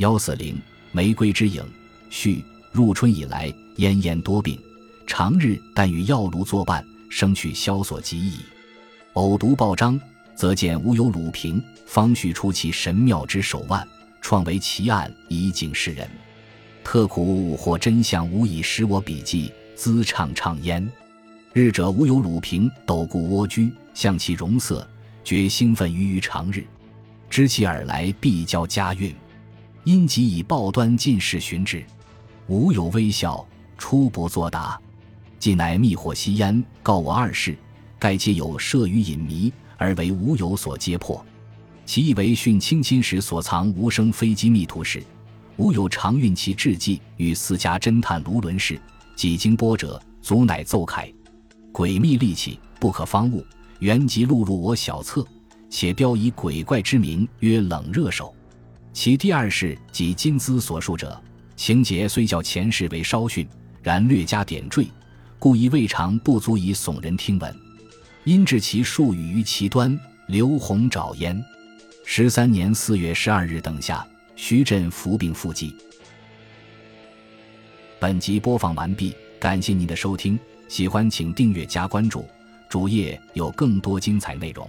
幺四零玫瑰之影，序入春以来，奄奄多病，常日但与药炉作伴，生去萧索极矣。偶读报章，则见吾有鲁平，方叙出其神妙之手腕，创为奇案，以警世人。特苦或真相无以使我笔记，滋畅畅焉。日者吾有鲁平斗固蜗居，向其容色，觉兴奋于于常日。知其耳来，必交佳韵。因即以报端进士寻之，吾有微笑，初不作答。既乃密火吸烟，告我二事，盖皆有涉于隐迷，而为吾有所揭破。其意为训清亲时所藏无声飞机密图事，吾有常运其志记与私家侦探卢伦氏，几经波折，足乃奏凯。诡秘利器不可方物，原即录入我小册，且标以鬼怪之名，曰冷热手。其第二世即金兹所述者，情节虽较前世为稍逊，然略加点缀，故亦未尝不足以耸人听闻。因置其术语于其端，刘洪找焉。十三年四月十二日等下，徐振伏病复继。本集播放完毕，感谢您的收听。喜欢请订阅加关注，主页有更多精彩内容。